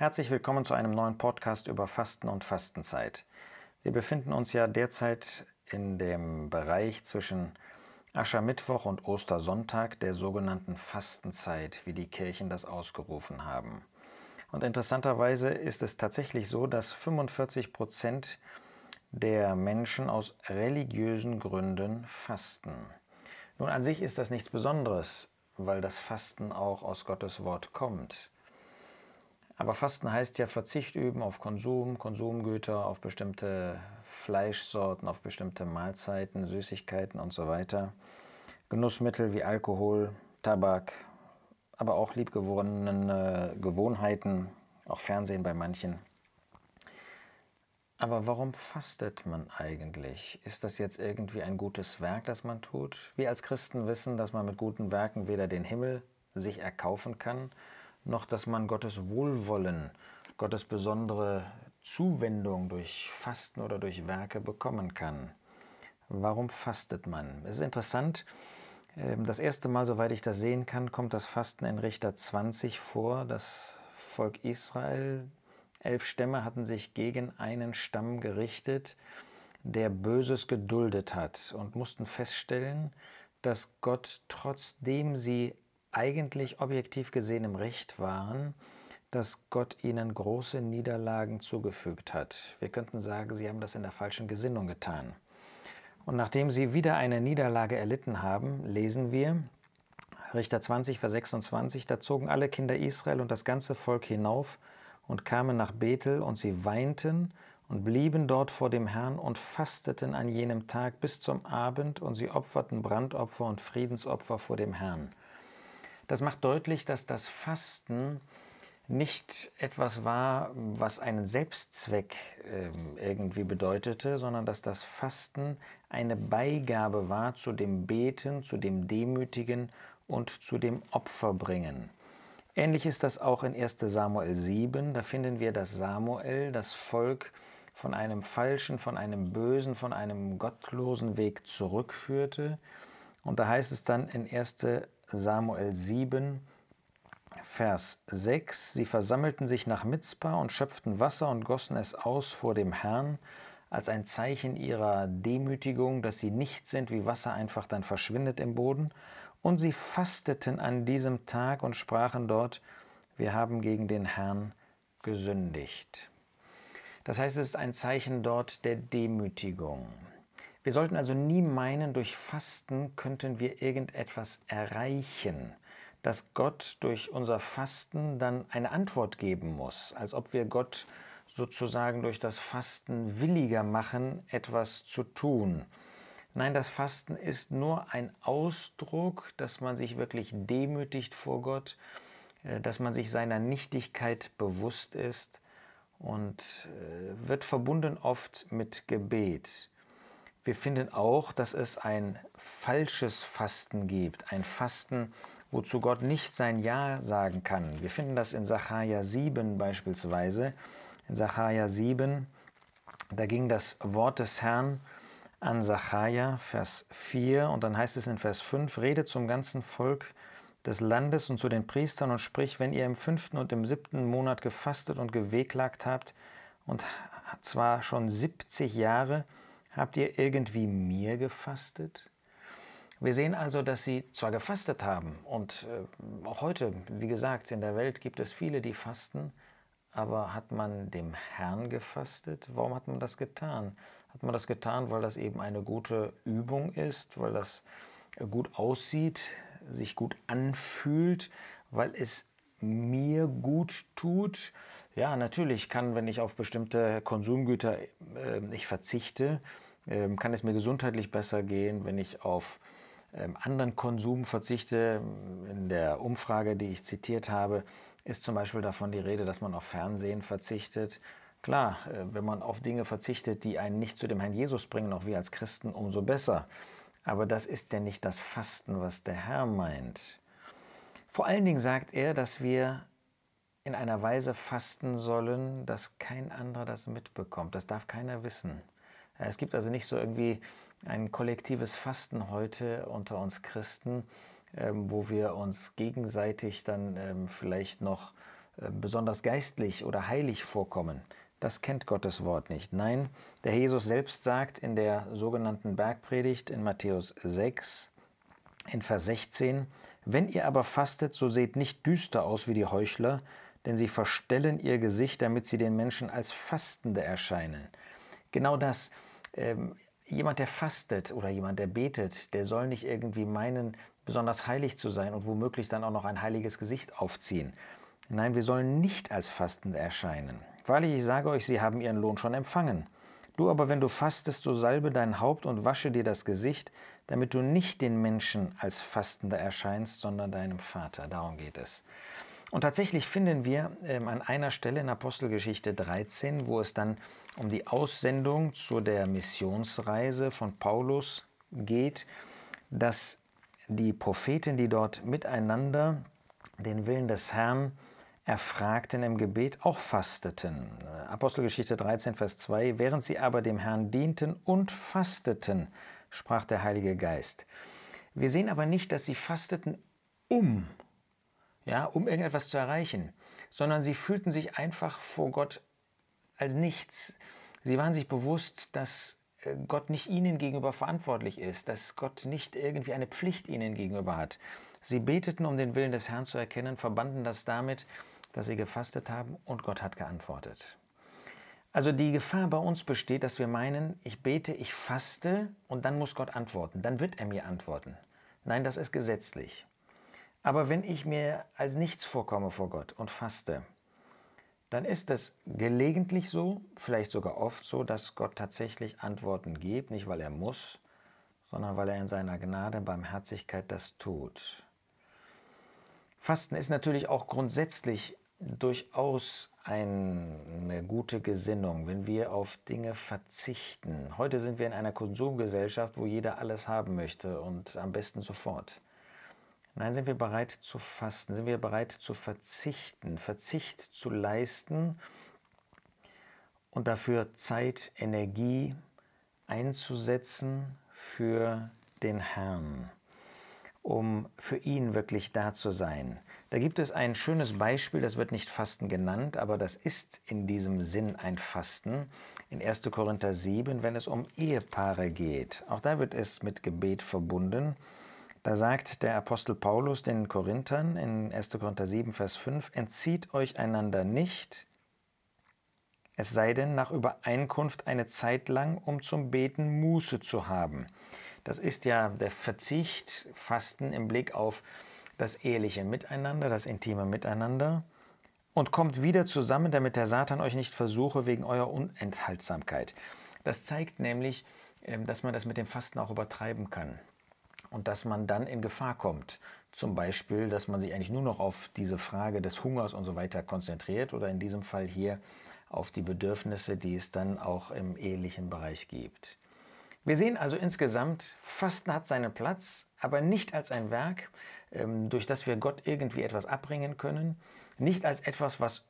Herzlich willkommen zu einem neuen Podcast über Fasten und Fastenzeit. Wir befinden uns ja derzeit in dem Bereich zwischen Aschermittwoch und Ostersonntag der sogenannten Fastenzeit, wie die Kirchen das ausgerufen haben. Und interessanterweise ist es tatsächlich so, dass 45 Prozent der Menschen aus religiösen Gründen fasten. Nun an sich ist das nichts Besonderes, weil das Fasten auch aus Gottes Wort kommt. Aber Fasten heißt ja Verzicht üben auf Konsum, Konsumgüter, auf bestimmte Fleischsorten, auf bestimmte Mahlzeiten, Süßigkeiten und so weiter. Genussmittel wie Alkohol, Tabak, aber auch liebgewonnene Gewohnheiten, auch Fernsehen bei manchen. Aber warum fastet man eigentlich? Ist das jetzt irgendwie ein gutes Werk, das man tut? Wir als Christen wissen, dass man mit guten Werken weder den Himmel sich erkaufen kann, noch dass man Gottes Wohlwollen, Gottes besondere Zuwendung durch Fasten oder durch Werke bekommen kann. Warum fastet man? Es ist interessant, ähm, das erste Mal, soweit ich das sehen kann, kommt das Fasten in Richter 20 vor. Das Volk Israel, elf Stämme hatten sich gegen einen Stamm gerichtet, der Böses geduldet hat und mussten feststellen, dass Gott, trotzdem sie eigentlich objektiv gesehen im Recht waren, dass Gott ihnen große Niederlagen zugefügt hat. Wir könnten sagen, sie haben das in der falschen Gesinnung getan. Und nachdem sie wieder eine Niederlage erlitten haben, lesen wir, Richter 20, Vers 26, da zogen alle Kinder Israel und das ganze Volk hinauf und kamen nach Bethel und sie weinten und blieben dort vor dem Herrn und fasteten an jenem Tag bis zum Abend und sie opferten Brandopfer und Friedensopfer vor dem Herrn. Das macht deutlich, dass das Fasten nicht etwas war, was einen Selbstzweck äh, irgendwie bedeutete, sondern dass das Fasten eine Beigabe war zu dem Beten, zu dem Demütigen und zu dem Opferbringen. Ähnlich ist das auch in 1 Samuel 7. Da finden wir, dass Samuel das Volk von einem falschen, von einem bösen, von einem gottlosen Weg zurückführte. Und da heißt es dann in 1 Samuel 7, Vers 6, sie versammelten sich nach Mitzpah und schöpften Wasser und gossen es aus vor dem Herrn, als ein Zeichen ihrer Demütigung, dass sie nicht sind, wie Wasser einfach dann verschwindet im Boden. Und sie fasteten an diesem Tag und sprachen dort, wir haben gegen den Herrn gesündigt. Das heißt, es ist ein Zeichen dort der Demütigung. Wir sollten also nie meinen, durch Fasten könnten wir irgendetwas erreichen, dass Gott durch unser Fasten dann eine Antwort geben muss, als ob wir Gott sozusagen durch das Fasten williger machen, etwas zu tun. Nein, das Fasten ist nur ein Ausdruck, dass man sich wirklich demütigt vor Gott, äh, dass man sich seiner Nichtigkeit bewusst ist und äh, wird verbunden oft mit Gebet. Wir finden auch, dass es ein falsches Fasten gibt, ein Fasten, wozu Gott nicht sein Ja sagen kann. Wir finden das in Sacharja 7 beispielsweise. In Sacharja 7, da ging das Wort des Herrn an Sacharja, Vers 4, und dann heißt es in Vers 5, Rede zum ganzen Volk des Landes und zu den Priestern und sprich, wenn ihr im fünften und im siebten Monat gefastet und gewehklagt habt, und zwar schon 70 Jahre, Habt ihr irgendwie mir gefastet? Wir sehen also, dass sie zwar gefastet haben und äh, auch heute, wie gesagt, in der Welt gibt es viele, die fasten, aber hat man dem Herrn gefastet? Warum hat man das getan? Hat man das getan, weil das eben eine gute Übung ist, weil das gut aussieht, sich gut anfühlt, weil es mir gut tut? Ja, natürlich kann, wenn ich auf bestimmte Konsumgüter äh, ich verzichte, äh, kann es mir gesundheitlich besser gehen, wenn ich auf äh, anderen Konsum verzichte. In der Umfrage, die ich zitiert habe, ist zum Beispiel davon die Rede, dass man auf Fernsehen verzichtet. Klar, äh, wenn man auf Dinge verzichtet, die einen nicht zu dem Herrn Jesus bringen, auch wir als Christen, umso besser. Aber das ist ja nicht das Fasten, was der Herr meint. Vor allen Dingen sagt er, dass wir in einer Weise fasten sollen, dass kein anderer das mitbekommt. Das darf keiner wissen. Es gibt also nicht so irgendwie ein kollektives Fasten heute unter uns Christen, ähm, wo wir uns gegenseitig dann ähm, vielleicht noch äh, besonders geistlich oder heilig vorkommen. Das kennt Gottes Wort nicht. Nein, der Jesus selbst sagt in der sogenannten Bergpredigt in Matthäus 6, in Vers 16, Wenn ihr aber fastet, so seht nicht düster aus wie die Heuchler, denn sie verstellen ihr Gesicht, damit sie den Menschen als Fastende erscheinen. Genau das. Ähm, jemand, der fastet oder jemand, der betet, der soll nicht irgendwie meinen, besonders heilig zu sein und womöglich dann auch noch ein heiliges Gesicht aufziehen. Nein, wir sollen nicht als Fastende erscheinen. Wahrlich, ich sage euch, sie haben ihren Lohn schon empfangen. Du aber, wenn du fastest, so salbe dein Haupt und wasche dir das Gesicht, damit du nicht den Menschen als Fastender erscheinst, sondern deinem Vater. Darum geht es. Und tatsächlich finden wir ähm, an einer Stelle in Apostelgeschichte 13, wo es dann um die Aussendung zu der Missionsreise von Paulus geht, dass die Propheten, die dort miteinander den Willen des Herrn erfragten im Gebet, auch fasteten. Apostelgeschichte 13, Vers 2, während sie aber dem Herrn dienten und fasteten, sprach der Heilige Geist. Wir sehen aber nicht, dass sie fasteten, um ja, um irgendetwas zu erreichen, sondern sie fühlten sich einfach vor Gott als nichts. Sie waren sich bewusst, dass äh, Gott nicht ihnen gegenüber verantwortlich ist, dass Gott nicht irgendwie eine Pflicht ihnen gegenüber hat. Sie beteten, um den Willen des Herrn zu erkennen, verbanden das damit, dass sie gefastet haben und Gott hat geantwortet. Also die Gefahr bei uns besteht, dass wir meinen, ich bete, ich faste und dann muss Gott antworten, dann wird er mir antworten. Nein, das ist gesetzlich. Aber wenn ich mir als nichts vorkomme vor Gott und faste, dann ist es gelegentlich so, vielleicht sogar oft so, dass Gott tatsächlich Antworten gibt, nicht weil er muss, sondern weil er in seiner Gnade Barmherzigkeit das tut. Fasten ist natürlich auch grundsätzlich durchaus eine gute Gesinnung, wenn wir auf Dinge verzichten. Heute sind wir in einer Konsumgesellschaft, wo jeder alles haben möchte und am besten sofort. Nein, sind wir bereit zu fasten, sind wir bereit zu verzichten, Verzicht zu leisten und dafür Zeit, Energie einzusetzen für den Herrn, um für ihn wirklich da zu sein. Da gibt es ein schönes Beispiel, das wird nicht Fasten genannt, aber das ist in diesem Sinn ein Fasten. In 1. Korinther 7, wenn es um Ehepaare geht. Auch da wird es mit Gebet verbunden. Da sagt der Apostel Paulus den Korinthern in 1. Korinther 7, Vers 5, entzieht euch einander nicht, es sei denn nach Übereinkunft eine Zeit lang, um zum Beten Muße zu haben. Das ist ja der Verzicht, Fasten im Blick auf das eheliche Miteinander, das intime Miteinander und kommt wieder zusammen, damit der Satan euch nicht versuche wegen eurer Unenthaltsamkeit. Das zeigt nämlich, ähm, dass man das mit dem Fasten auch übertreiben kann und dass man dann in Gefahr kommt. Zum Beispiel, dass man sich eigentlich nur noch auf diese Frage des Hungers und so weiter konzentriert oder in diesem Fall hier auf die Bedürfnisse, die es dann auch im ehelichen Bereich gibt. Wir sehen also insgesamt, Fasten hat seinen Platz, aber nicht als ein Werk, ähm, durch das wir Gott irgendwie etwas abbringen können, nicht als etwas, was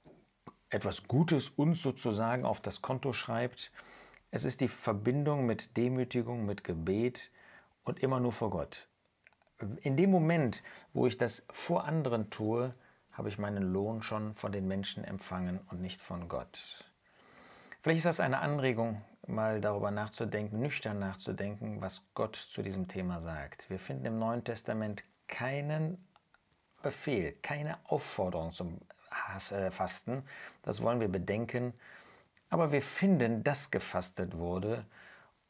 etwas Gutes uns sozusagen auf das Konto schreibt. Es ist die Verbindung mit Demütigung, mit Gebet, und immer nur vor Gott. In dem Moment, wo ich das vor anderen tue, habe ich meinen Lohn schon von den Menschen empfangen und nicht von Gott. Vielleicht ist das eine Anregung, mal darüber nachzudenken, nüchtern nachzudenken, was Gott zu diesem Thema sagt. Wir finden im Neuen Testament keinen Befehl, keine Aufforderung zum äh, Fasten. Das wollen wir bedenken. Aber wir finden, dass gefastet wurde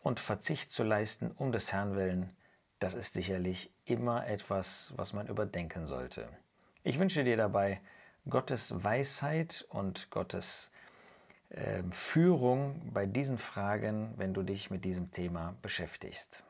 und Verzicht zu leisten um des Herrn willen, das ist sicherlich immer etwas, was man überdenken sollte. Ich wünsche dir dabei Gottes Weisheit und Gottes äh, Führung bei diesen Fragen, wenn du dich mit diesem Thema beschäftigst.